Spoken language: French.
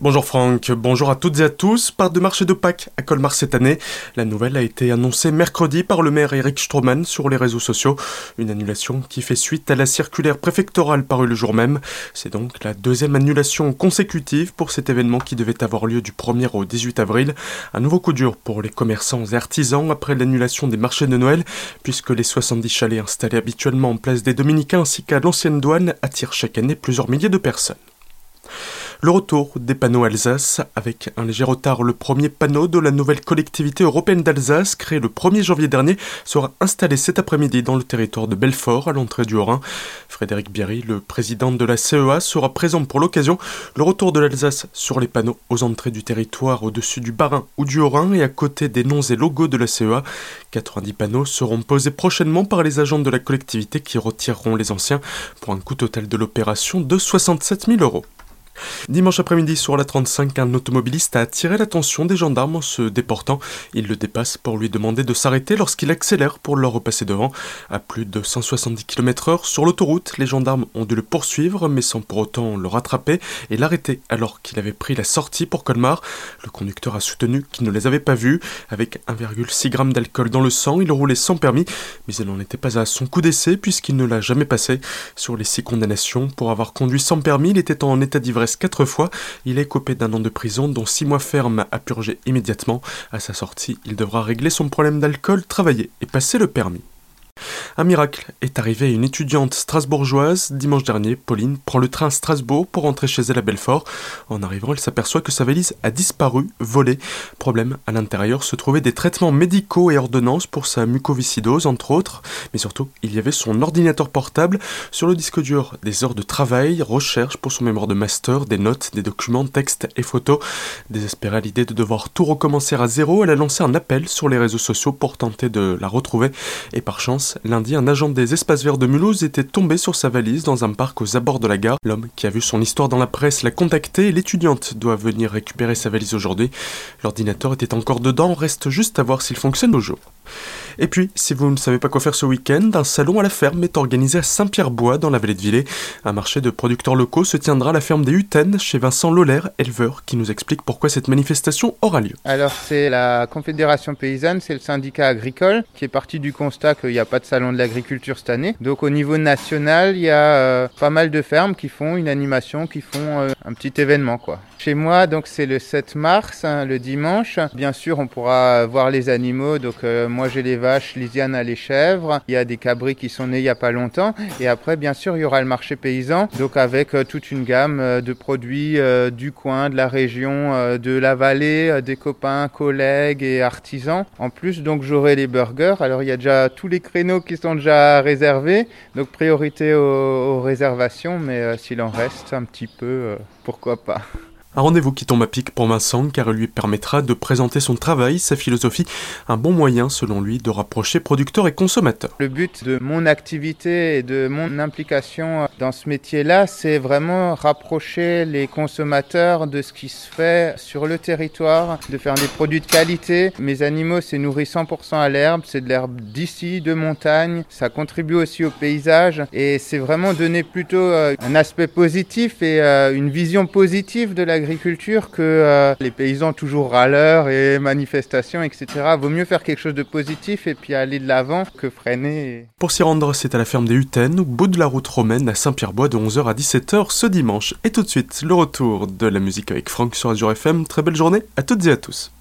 Bonjour Franck, bonjour à toutes et à tous. Part de marché de Pâques à Colmar cette année. La nouvelle a été annoncée mercredi par le maire Eric Stroman sur les réseaux sociaux. Une annulation qui fait suite à la circulaire préfectorale parue le jour même. C'est donc la deuxième annulation consécutive pour cet événement qui devait avoir lieu du 1er au 18 avril. Un nouveau coup dur pour les commerçants et artisans après l'annulation des marchés de Noël, puisque les 70 chalets installés habituellement en place des Dominicains ainsi qu'à l'ancienne douane attirent chaque année plusieurs milliers de personnes. Le retour des panneaux Alsace, avec un léger retard, le premier panneau de la nouvelle collectivité européenne d'Alsace, créé le 1er janvier dernier, sera installé cet après-midi dans le territoire de Belfort, à l'entrée du Haut-Rhin. Frédéric Bierry, le président de la CEA, sera présent pour l'occasion. Le retour de l'Alsace sur les panneaux aux entrées du territoire au-dessus du Bas-Rhin ou du Haut-Rhin et à côté des noms et logos de la CEA. 90 panneaux seront posés prochainement par les agents de la collectivité qui retireront les anciens pour un coût total de l'opération de 67 000 euros. Dimanche après-midi sur la 35, un automobiliste a attiré l'attention des gendarmes en se déportant. Il le dépasse pour lui demander de s'arrêter lorsqu'il accélère pour leur repasser devant. À plus de 170 km/h sur l'autoroute, les gendarmes ont dû le poursuivre mais sans pour autant le rattraper et l'arrêter alors qu'il avait pris la sortie pour Colmar. Le conducteur a soutenu qu'il ne les avait pas vus. Avec 1,6 g d'alcool dans le sang, il roulait sans permis, mais il n'en était pas à son coup d'essai puisqu'il ne l'a jamais passé. Sur les six condamnations pour avoir conduit sans permis, il était en état d'ivresse quatre fois. Il est copé d'un an de prison, dont six mois ferme à purger immédiatement. À sa sortie, il devra régler son problème d'alcool, travailler et passer le permis. Un miracle est arrivé à une étudiante strasbourgeoise. Dimanche dernier, Pauline prend le train à Strasbourg pour rentrer chez elle à Belfort. En arrivant, elle s'aperçoit que sa valise a disparu, volée. Problème, à l'intérieur se trouvaient des traitements médicaux et ordonnances pour sa mucoviscidose, entre autres. Mais surtout, il y avait son ordinateur portable. Sur le disque dur, des heures de travail, recherche pour son mémoire de master, des notes, des documents, textes et photos. Désespérée à l'idée de devoir tout recommencer à zéro, elle a lancé un appel sur les réseaux sociaux pour tenter de la retrouver. Et par chance, lundi, un agent des espaces verts de Mulhouse était tombé sur sa valise dans un parc aux abords de la gare. L'homme qui a vu son histoire dans la presse l'a contacté l'étudiante doit venir récupérer sa valise aujourd'hui. L'ordinateur était encore dedans, reste juste à voir s'il fonctionne au jour. Et puis, si vous ne savez pas quoi faire ce week-end, un salon à la ferme est organisé à Saint-Pierre-Bois, dans la vallée de Villers. Un marché de producteurs locaux se tiendra à la ferme des Hutaines, chez Vincent Loller, éleveur, qui nous explique pourquoi cette manifestation aura lieu. Alors, c'est la Confédération paysanne, c'est le syndicat agricole, qui est parti du constat qu'il n'y a pas de salon de l'agriculture cette année. Donc, au niveau national, il y a euh, pas mal de fermes qui font une animation, qui font euh, un petit événement. Chez moi, donc, c'est le 7 mars, hein, le dimanche. Bien sûr, on pourra voir les animaux. Euh, moi, j'ai les vaches, Lisiane a les chèvres. Il y a des cabris qui sont nés il n'y a pas longtemps. Et après, bien sûr, il y aura le marché paysan. Donc, avec euh, toute une gamme euh, de produits euh, du coin, de la région, de la vallée, des copains, collègues et artisans. En plus, donc, j'aurai les burgers. Alors, il y a déjà tous les créneaux qui sont déjà réservés. Donc, priorité aux réservations. Mais s'il en reste un petit peu, pourquoi pas. Un rendez-vous qui tombe à pic pour Vincent car il lui permettra de présenter son travail, sa philosophie, un bon moyen selon lui de rapprocher producteurs et consommateurs. Le but de mon activité et de mon implication dans ce métier-là, c'est vraiment rapprocher les consommateurs de ce qui se fait sur le territoire, de faire des produits de qualité. Mes animaux, c'est nourri 100% à l'herbe, c'est de l'herbe d'ici, de montagne, ça contribue aussi au paysage et c'est vraiment donner plutôt euh, un aspect positif et euh, une vision positive de l'agriculture agriculture que euh, les paysans toujours râleurs et manifestations, etc. Vaut mieux faire quelque chose de positif et puis aller de l'avant que freiner. Pour s'y rendre, c'est à la ferme des Hutaines, au bout de la route romaine à Saint-Pierre-Bois de 11h à 17h ce dimanche. Et tout de suite, le retour de la musique avec Franck sur Azure FM. Très belle journée à toutes et à tous.